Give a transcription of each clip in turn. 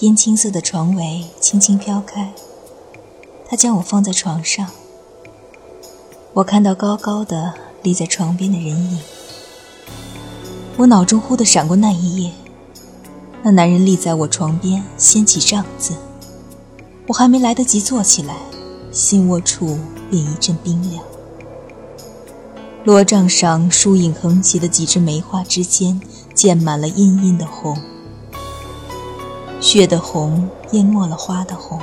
烟青色的床围轻轻飘开，他将我放在床上。我看到高高的立在床边的人影。我脑中忽地闪过那一夜，那男人立在我床边，掀起帐子。我还没来得及坐起来，心窝处便一阵冰凉。罗帐上疏影横斜的几枝梅花之间，溅满了殷殷的红。血的红淹没了花的红，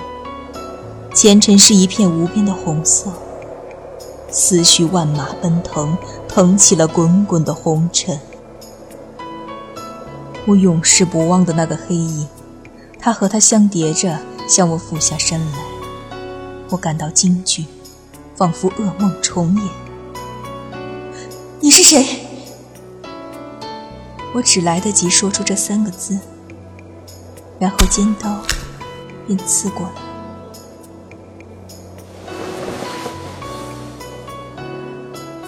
前尘是一片无边的红色。思绪万马奔腾，腾起了滚滚的红尘。我永世不忘的那个黑影，他和他相叠着向我俯下身来，我感到惊惧，仿佛噩梦重演。你是谁？我只来得及说出这三个字。然后尖刀便刺过来，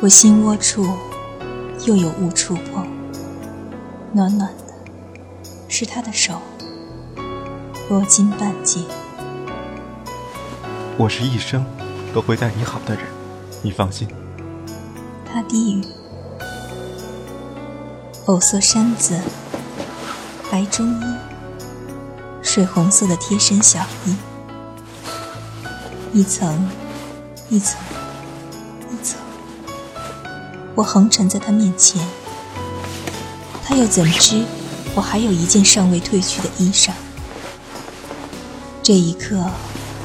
我心窝处又有物触碰，暖暖的，是他的手，落金半截。我是一生都会待你好的人，你放心。他低语，藕色衫子，白中衣。水红色的贴身小衣，一层，一层，一层。我横陈在他面前，他又怎知我还有一件尚未褪去的衣裳？这一刻，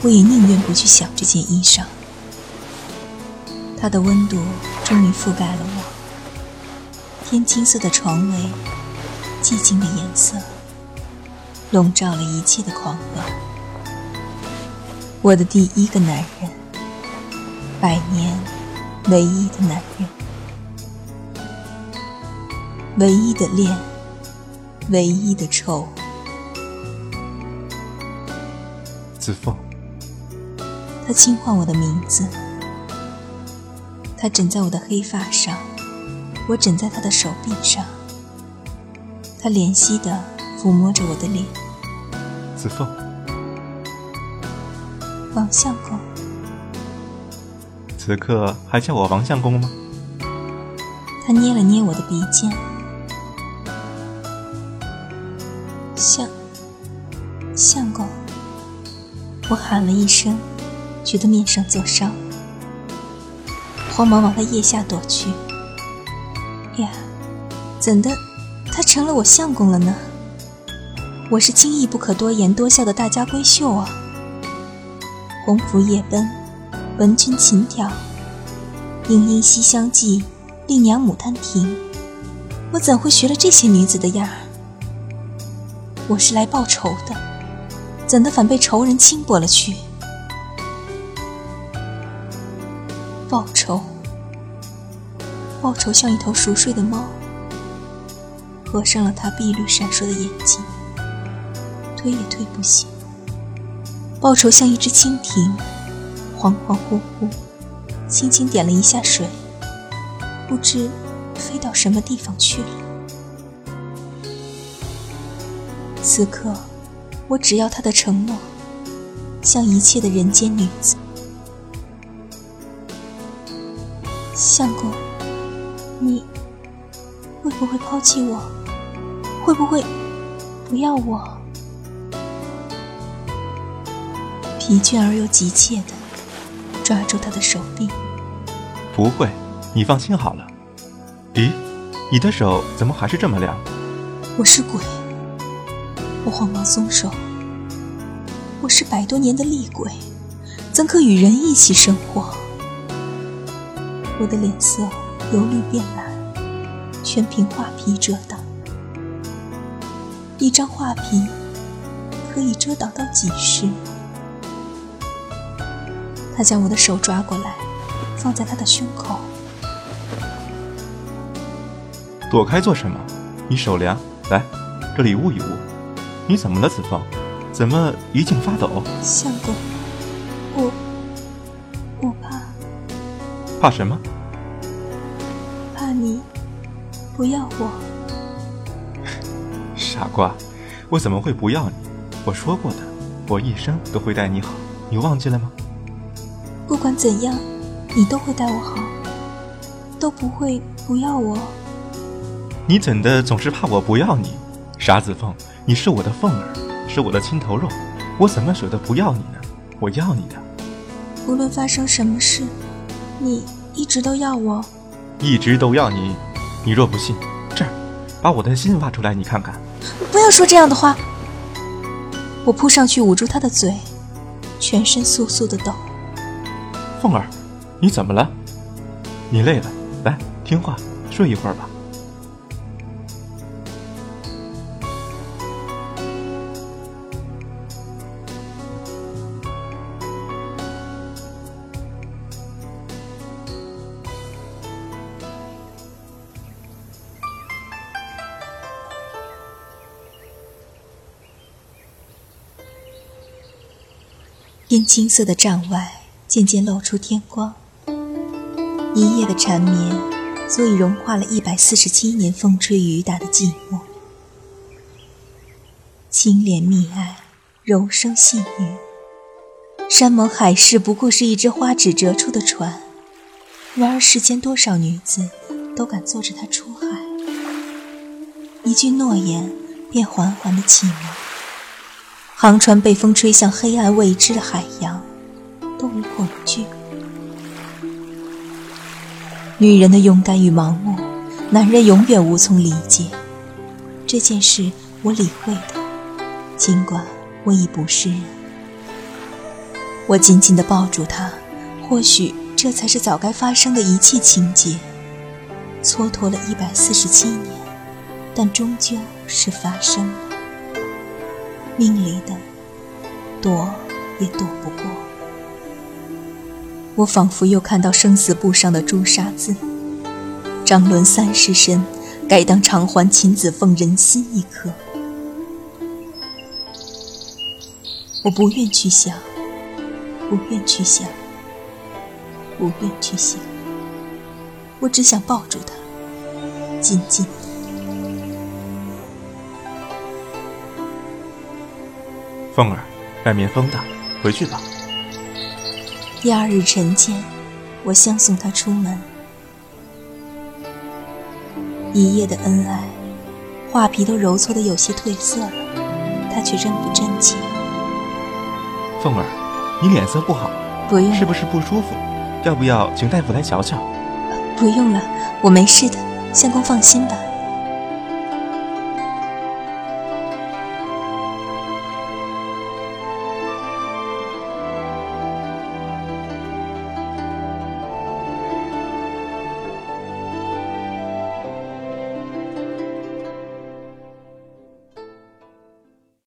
我也宁愿不去想这件衣裳。它的温度终于覆盖了我，天青色的床围，寂静的颜色。笼罩了一切的狂乱。我的第一个男人，百年唯一的男人，唯一的恋，唯一的愁。子凤，他轻唤我的名字。他枕在我的黑发上，我枕在他的手臂上。他怜惜的抚摸着我的脸。子凤，王相公，此刻还叫我王相公吗？他捏了捏我的鼻尖，相相公，我喊了一声，觉得面上作伤，慌忙往他腋下躲去。呀，怎的，他成了我相公了呢？我是轻易不可多言多笑的大家闺秀啊！鸿鹄夜奔，闻君琴调，莺莺西厢记，丽娘牡丹亭，我怎会学了这些女子的样儿？我是来报仇的，怎的反被仇人轻薄了去？报仇，报仇像一头熟睡的猫，合上了它碧绿闪烁的眼睛。推也推不醒。报仇像一只蜻蜓，恍恍惚惚，轻轻点了一下水，不知飞到什么地方去了。此刻，我只要他的承诺，像一切的人间女子。相公，你会不会抛弃我？会不会不要我？疲倦而又急切的抓住他的手臂。不会，你放心好了。咦，你的手怎么还是这么凉？我是鬼，我慌忙松手。我是百多年的厉鬼，怎可与人一起生活？我的脸色由绿变蓝，全凭画皮遮挡。一张画皮可以遮挡到几时？他将我的手抓过来，放在他的胸口。躲开做什么？你手凉，来，这里捂一捂。你怎么了，子枫？怎么一劲发抖？相公，我我怕。怕什么？怕你不要我。傻瓜，我怎么会不要你？我说过的，我一生都会待你好，你忘记了吗？不管怎样，你都会待我好，都不会不要我。你怎的总是怕我不要你？傻子凤，你是我的凤儿，是我的心头肉，我怎么舍得不要你呢？我要你的。无论发生什么事，你一直都要我。一直都要你。你若不信，这儿，把我的心挖出来，你看看。不要说这样的话。我扑上去捂住他的嘴，全身簌簌的抖。凤儿，你怎么了？你累了，来听话，睡一会儿吧。天青色的帐外渐渐露出天光，一夜的缠绵足以融化了一百四十七年风吹雨打的寂寞。清莲蜜爱，柔声细语，山盟海誓不过是一只花纸折出的船，然而世间多少女子都敢坐着它出海，一句诺言便缓缓的起锚。航船被风吹向黑暗未知的海洋，都无恐惧。女人的勇敢与盲目，男人永远无从理解。这件事我理会的，尽管我已不是人。我紧紧地抱住他，或许这才是早该发生的一切情节。蹉跎了一百四十七年，但终究是发生了。命里的，躲也躲不过。我仿佛又看到生死簿上的朱砂字：“张伦三世身，该当偿还秦子凤人心一颗。”我不愿去想，不愿去想，不愿去想。我只想抱住他，紧紧。凤儿，外面风大，回去吧。第二日晨间，我相送他出门。一夜的恩爱，画皮都揉搓的有些褪色了，他却仍不真切。凤儿，你脸色不好，不用，是不是不舒服？要不要请大夫来瞧瞧？不用了，我没事的，相公放心吧。